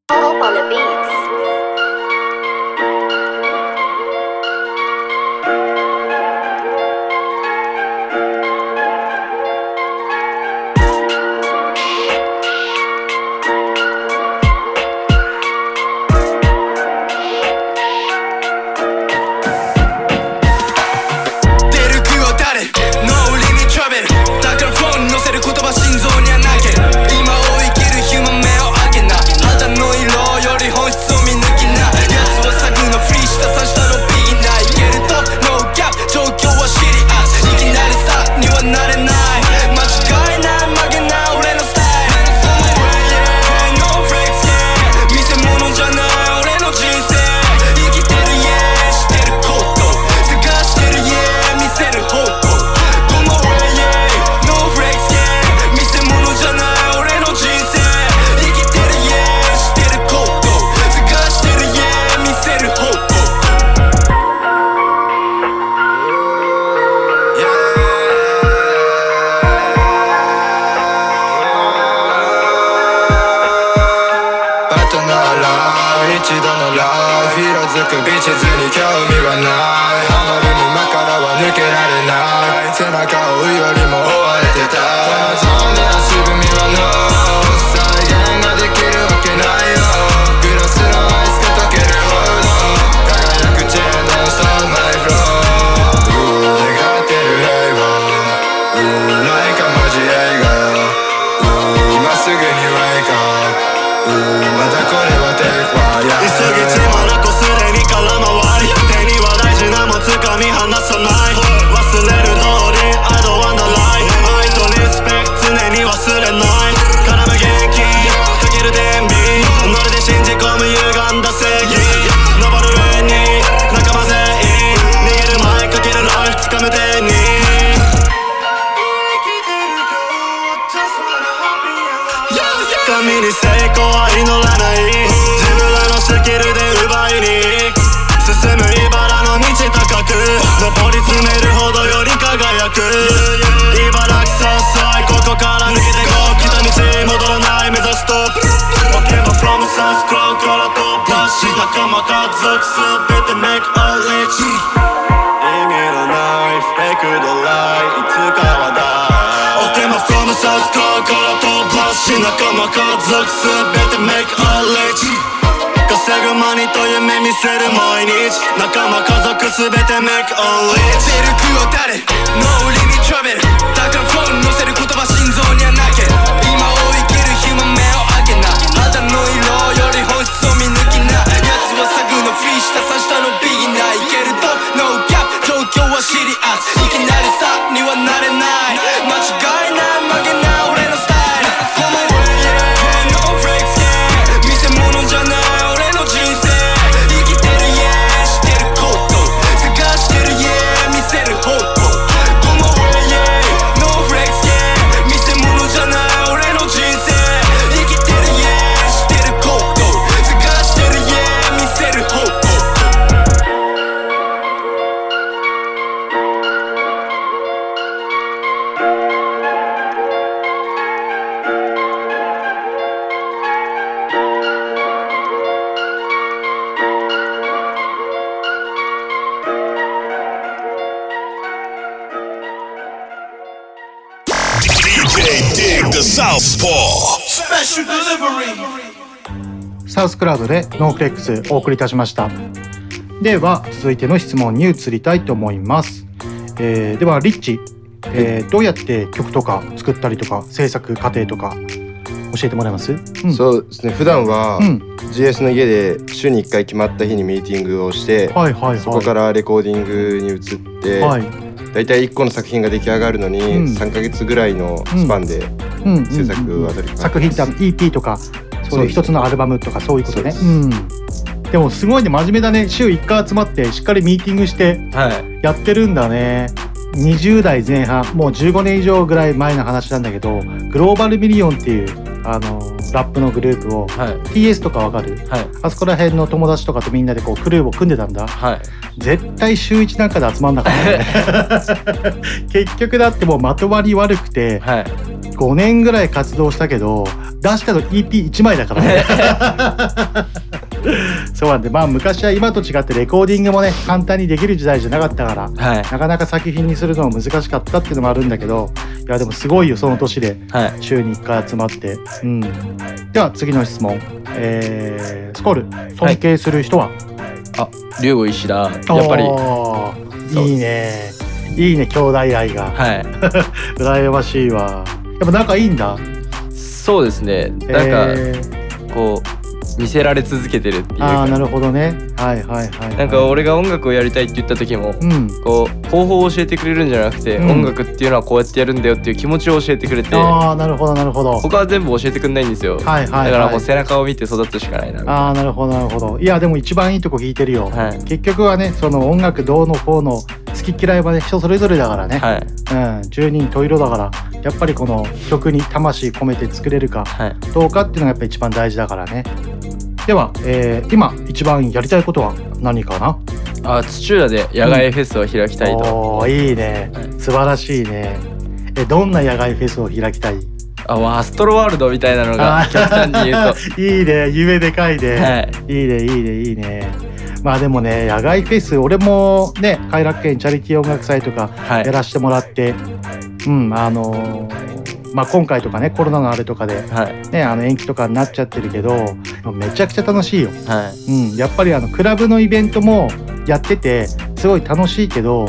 ライいつかはだ Okay, my from the south score から飛ばし仲間家族すべて make a rich 稼ぐマニと夢見せる毎日仲間家族すべて make a rich 出る句は誰 No limit travel サウスクラウドでノーフレックスお送りいたしました。では続いての質問に移りたいと思います、えーではリッチ、えーどうやって曲とか作ったりとか制作過程とか教えてもらえます、うん、そうですね。普段はうん。GS の家で週に1回決まった日にミーティングをして、はいはいはい。そこからレコーディングに移って、はい。だいたい1個の作品が出来上がるのにうん。3ヶ月ぐらいのスパンでうんうん制作を当たり作品って EP とかそういう一つのアルバムとかそういうことね。うん。でもすごいね真面目だね。週1回集まってしっかりミーティングしてやってるんだね、20代前半。もう15年以上ぐらい前の話なんだけどグローバルミリオンっていうあのラップのグループを、TS とかわかる、あそこら辺の友達とかとみんなでこうクルーを組んでたんだ、絶対週1なんかで集まんなかったね。結局だってもうまとまり悪くて、5年ぐらい活動したけど出したの EP1 枚だからね。そうなんでまあ昔は今と違ってレコーディングもね簡単にできる時代じゃなかったから、なかなか作品にするのも難しかったっていうのもあるんだけどいやでもすごいよその年で。週に1回集まって、うん、では次の質問、えー、スコール。尊敬する人は、あ龍吾石田。やっぱり。いいね。いいね兄弟愛が。はい。羨ましいわ。やっぱ仲いいんだ。そうですね。なんか、えこう見せられ続けてるっていうか。ああなるほどね。はいはいはいなんか俺が音楽をやりたいって言った時も、うん。こう方法を教えてくれるんじゃなくて、うん。音楽っていうのはこうやってやるんだよっていう気持ちを教えてくれてああなるほどなるほど。他は全部教えてくんないんですよ、はいはいはい。だからもう背中を見て育つしかないな。ああなるほどなるほど。いやでも一番いいとこ聞いてるよ、結局はねその音楽どうのこうの好き嫌いはね人それぞれだからね、うん、十人十色だからやっぱりこの曲に魂込めて作れるかどうかっていうのがやっぱ一番大事だからねでは、えー今一番やりたいことは何かな？あ土浦で野外フェスを開きたいと、おーいいね。素晴らしいね。えどんな野外フェスを開きたい？あわアストロワールドみたいなのが極端に言うと。いいね。夢でかいね、はい。い、いねいいねいいね。まあでもね野外フェス俺もね偕楽園チャリティー音楽祭とかはい。やらせてもらって、うんあのーまあ、今回とかねコロナのあれとかで、ね、あの延期とかになっちゃってるけどめちゃくちゃ楽しいよ、うん、やっぱりあのクラブのイベントもやっててすごい楽しいけど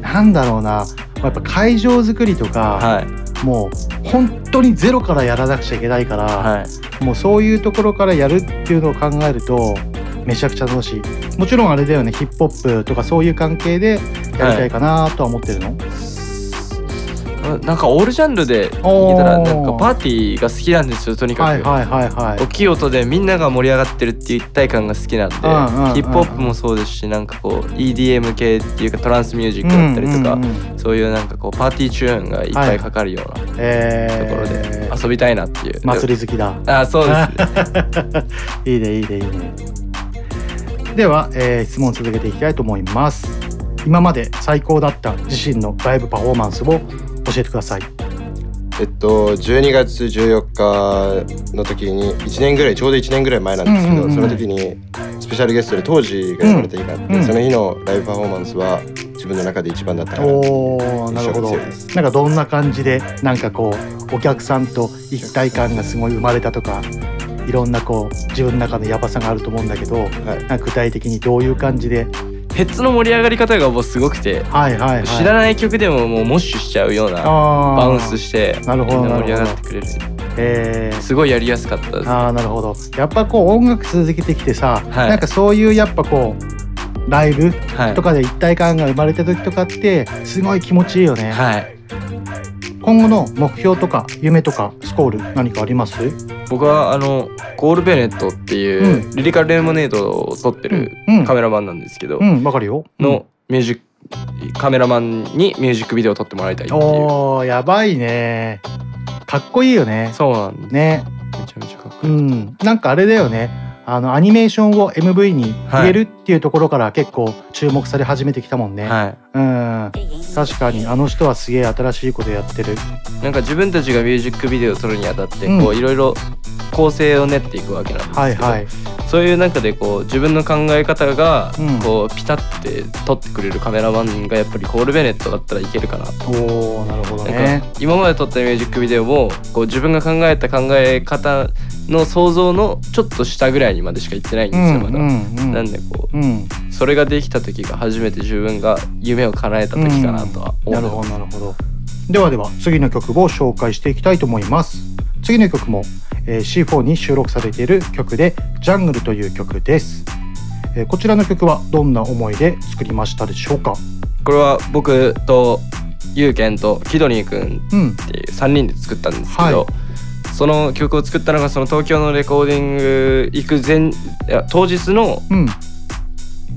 なんだろうな。やっぱ会場作りとか、もう本当にゼロからやらなくちゃいけないから、もうそういうところからやるっていうのを考えるとめちゃくちゃ楽しい。もちろんあれだよねヒップホップとかそういう関係でやりたいかなとは思ってるの、なんかオールジャンルで聞いたらなんかパーティーが好きなんですよとにかく、はいはいはいはい。大きい音でみんなが盛り上がってるっていう一体感が好きなんで、ヒップホップもそうですしなんかこう EDM 系っていうかトランスミュージックだったりとか、うんうんそういうなんかこうパーティーチューンがいっぱいかかるようなとえころで遊びたいなっていう、祭り好きだ。あそうです。ね いいねいいねいいね。では、えー質問を続けていきたいと思います。今まで最高だった自身のライブパフォーマンスを教えてください。えっと12月14日の時に1年ぐらいちょうど1年ぐらい前なんですけど、うんうんうん。その時にスペシャルゲストで当時が呼ばれた日があって、うんその日のライブパフォーマンスは自分の中で一番だったかなおーなるほど。なんかどんな感じでなんかこうお客さんと一体感がすごい生まれたとかいろんなこう自分の中のヤバさがあると思うんだけど、なんか具体的にどういう感じでヘッズの盛り上がり方がもうすごくて、はいはいはい。知らない曲でももうモッシュしちゃうようなバウンスしてみんな盛り上がってくれる。えー。すごいやりやすかったです。ああなるほど。やっぱこう音楽続けてきてさ、はい。なんかそういうやっぱこうライブはい。とかで一体感が生まれた時とかってすごい気持ちいいよね、はい。今後の目標とか夢とかスコール何かあります？僕はあのコール・ベネットっていう、リリカル・レモネードを撮ってるカメラマンなんですけど、うんわかるよ。のミュージックカメラマンにミュージックビデオを撮ってもらいたいっていう。おーやばいね。かっこいいよね。そうなんです。ね。めちゃめちゃかっこいい、うん、なんかあれだよねあのアニメーションを MV に入れるっていうところから結構注目され始めてきたもんね、はい。うん。確かにあの人はすげえ新しいことやってる。なんか自分たちがミュージックビデオを撮るにあたってうん。こういろいろ構成を練っていくわけなんですはいはい。そういう中でこう自分の考え方がうん。こうピタって撮ってくれるカメラマンがやっぱりコール・ベネットだったらいけるかなと。おーなるほどね。か今まで撮ったミュージックビデオもこう自分が考えた考え方の想像のちょっと下ぐらいにまでしか行ってないんですよまだ。うんうんうん。なんでこう、うん。それができた時が初めて自分が夢を叶えた時かなとは思なるほどなるほど。ではでは次の曲を紹介していきたいと思います。次の曲も、えー C4 に収録されている曲で「ジャングル」という曲です、えーこちらの曲はどんな思いで作りましたでしょうか？これは僕とゆうけんとキドニーくんうんっていう3人で作ったんですけど、はいその曲を作ったのがその東京のレコーディング行く前いや当日のうん。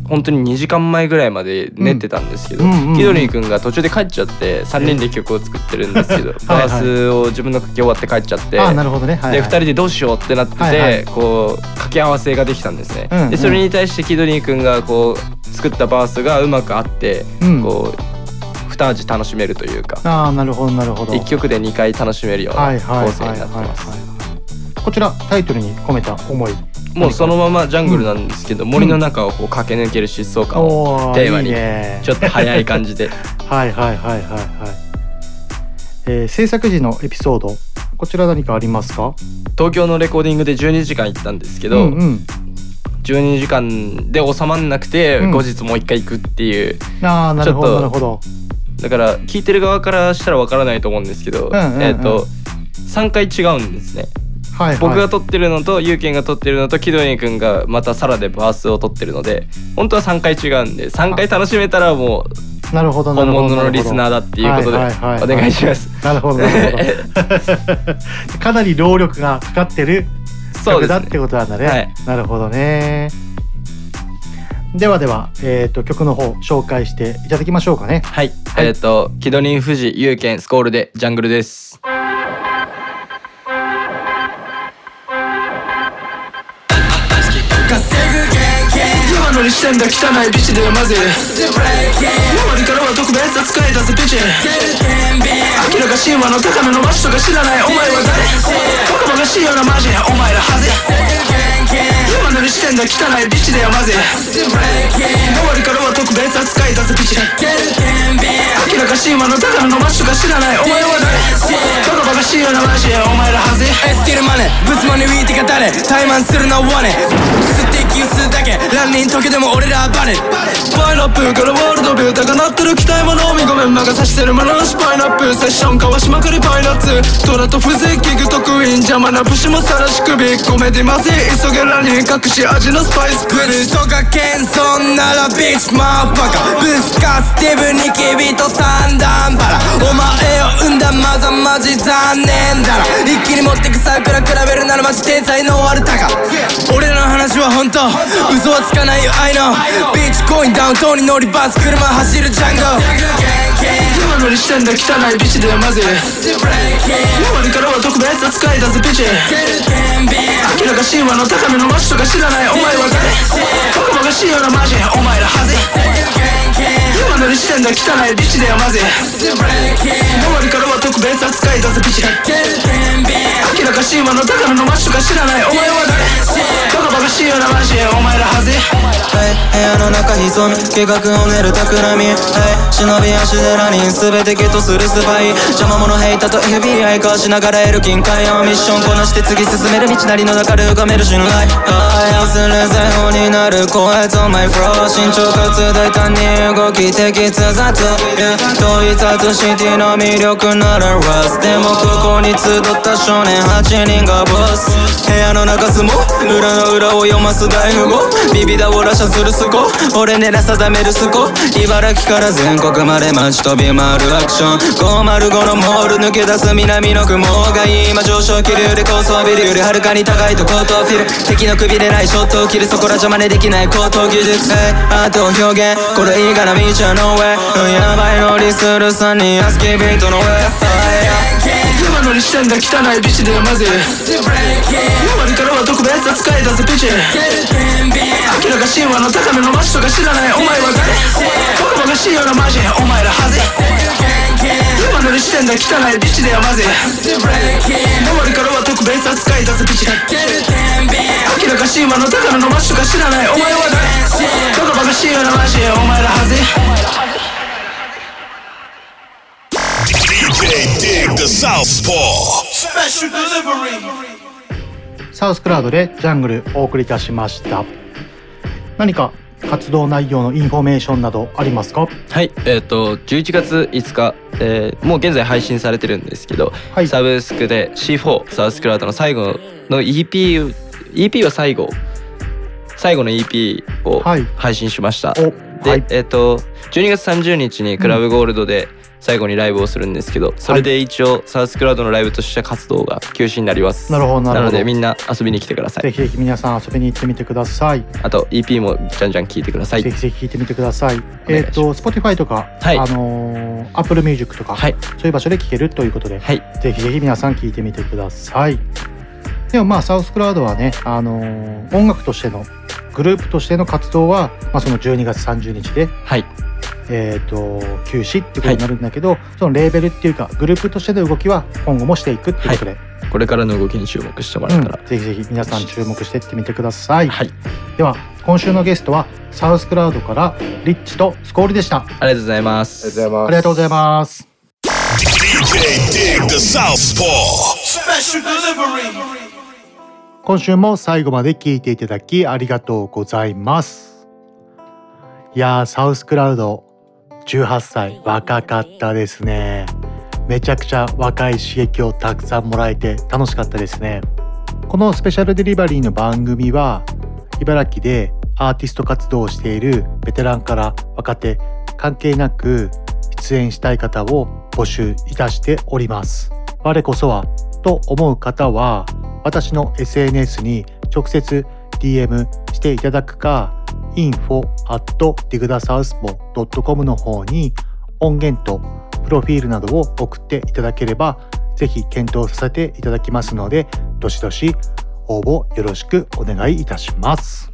本当に2時間前ぐらいまで練ってたんですけど、キドニーくんが途中で帰っちゃって3人で曲を作ってるんですけど、はいバースを自分が書き終わって帰っちゃって、で2人でどうしようってなってて、こう掛け合わせができたんですね。でそれに対してキドニーくんがこう作ったバースがうまくあって、うん。こう二味楽しめるというか。ああなるほどなるほど。1曲で2回楽しめるようなはいはい構成になってます。こちらタイトルに込めた思い。もうそのままジャングルなんですけど、森の中をこう駆け抜ける疾走感をテーマにちょっと速い感じで。はいはいはいはいはい、えー制作時のエピソード。こちら何かありますか？東京のレコーディングで12時間行ったんですけど、うんうん。12時間で収まんなくて、うん。後日もう一回行くっていう。ああなるほどなるほどだから聞いてる側からしたらわからないと思うんですけど、んうんうん。えっ、と3回違うんですね。はいはい。僕が撮ってるのとユウケンが撮ってるのとキドニー君がまたサラでバースを撮ってるので本当は3回違うんで3回楽しめたらもうなるほどな本物のリスナーだっていうことでお願いします。なるほどなるほど。かなり労力がかかってる曲だってことなんだね。はい。なるほどねではでは、えー、と曲の方紹介していただきましょうかね。はい、えっ、とキドニー富士ユウケンスコールでジャングルです。今乗りしてんだ汚いビチでまず周りからは特別扱いだぜビチ。明らか神話の高めの街とか知らない。お前は誰？バカバカしいようなマジ。お前らはず今乗りしてんだ汚いビチでまず周りからは特別扱いだぜビチ。明らか神しいものだから飲ましとか知らない。お前は誰？バカバカしいよなマジ。お前らはずいエスティルマネブツマネウィーティが誰怠慢するのはワネ吸って息吸うだけランニン時でも俺らはバレパイナップルからワールドビュー高鳴ってる期待も飲みごめん。魔が差してるもののパイナップルセッション交わしまくりパイナッツ。トラと風情器具得意邪魔な節もさらし首ごめんでまずい急げラに隠し味のスパイスプブリチとか謙遜ならビッチマーバカ。ブスカスティブニキビと三段バラ。お前を産んだマザマジ残念だな一気に持ってく桜比べるならマジ天才の悪たか俺らの話は本当。嘘はつかないよ。I know. ビーチコインダウントーに乗りバス車走るジャンゴ。今乗りしてんだ汚いビチでまずい今りからは特別扱いだぜビチ。明らかしいわの高めのマシとか知らない。お前は誰？バカバカしいよなマジ。お前らはず今乗りしてんだ汚いビチでまずい今りからは特別扱いだぜビチ。明らかしいわの高めのマシとか知らない。お前は誰？バカバカしいよなマジ。お前らはずはい、部屋の中潜む。計画を練る企み。はい、忍び足でラニン全てゲットするスパイ邪魔者ヘイタと FBI かしながら得る金塊をミッションこなして次進める道なりの中で深める信頼はい、忘れ財宝になる声とマイフロー身長かつ大胆に動き的通雑統一シティの魅力ならラスでもここに集った少年8人がボス部屋の中相撲裏の裏を読ます大富豪ビビダをラシャするスコ俺狙定めるスコ茨城から全国まで街飛び回るアクション。505のモール抜け出す南の雲が今上昇気流で高層ビルよりはるかに高いとコートをフィル。敵の首でないショットを切るそこら邪魔でできない高等技術。アートを表現。これいいから見ちゃノーウェイやばい乗りする3人アスキービートの上。今乗りしてんだ汚いビチでまずい今りからは特別扱いだぜビチ。明らかしいわの高めのマシとか知らない。お前は誰？バカバカしいよなマジ。お前らはずい今乗りしてんだ汚いビチでまずい今りからは特別扱いだぜビチ。明らかしいわの高めのマシとか知らない。お前は誰？バカバカしいよなマジ。お前らはずサウスクラウドでジャングルお送りいたしました。何か活動内容のインフォメーションなどありますか？はい、えっ、と11月5日、えーもう現在配信されてるんですけど、サブスクで C4 サウスクラウドの最後の EP EP は最後。最後の EP を配信しました。で、えっ、と12月30日にクラブゴールドで最後にライブをするんですけど、それで一応サウスクラウドのライブとして活動が休止になります。なるほどなるほど。のでみんな遊びに来てください。ぜひぜひ皆さん遊びに行ってみてください。あと EP もじゃんじゃん聞いてください。ぜひぜひ聞いてみてください。えっ、と Spotify とか、はい。あのー Apple Music とか、そういう場所で聴けるということで、ぜひぜひ皆さん聞いてみてください。でもまあサウスクラウドはね、あのー音楽としてのグループとしての活動は、まあ、その12月30日で、えー、と休止ってことになるんだけど、そのレーベルっていうかグループとしての動きは今後もしていくっていうことで、これ。からの動きに注目してもらえたら、うん。ぜひぜひ皆さん注目していってみてください、では今週のゲストはサウスクラウドからリッチとスコールでした。ありがとうございます。ありがとうございます。DJ Dig the Southpaw Special delivery. 今週も最後まで聞いていただきありがとうございます。いやー、サウスクラウド18歳若かったですね。めちゃくちゃ若い刺激をたくさんもらえて楽しかったですね。このスペシャルデリバリーの番組は茨城でアーティスト活動をしているベテランから若手関係なく出演したい方を募集いたしております。我こそはと思う方は私の SNS に直接 DM していただくか info.digdasouthpo.com の方に音源とプロフィールなどを送っていただければぜひ検討させていただきますのでどしどし応募よろしくお願いいたします。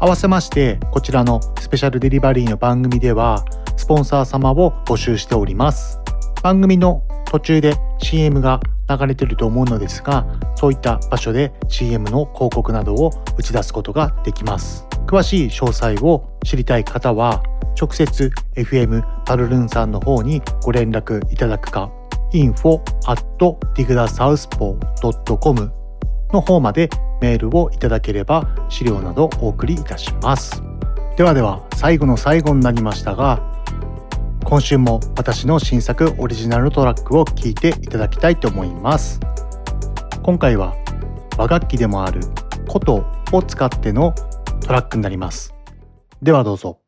合わせましてこちらのスペシャルデリバリーの番組ではスポンサー様を募集しております。番組の途中で CM が流れてると思うのですがそういった場所で CM の広告などを打ち出すことができます。詳しい詳細を知りたい方は直接 FM パルルンさんの方にご連絡いただくか info at digdasouthpaw.com の方までメールをいただければ資料などお送りいたします。ではでは最後の最後になりましたが今週も私の新作オリジナルトラックを聴いていただきたいと思います。今回は和楽器でもある琴を使ってのトラックになります。ではどうぞ。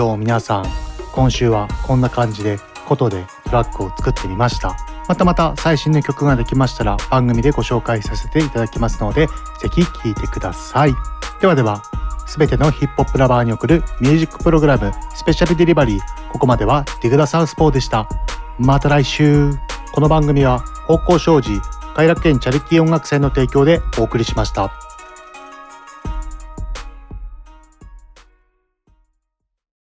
しょう皆さん今週はこんな感じで琴でトラックを作ってみました。またまた最新の曲ができましたら番組でご紹介させていただきますのでぜひ聴いてください。ではでは全てのヒップホップラバーに送るミュージックプログラムスペシャルデリバリーここまではディグダサウスポーでした。また来週。この番組は方向障子快楽園チャリティー音楽祭の提供でお送りしました。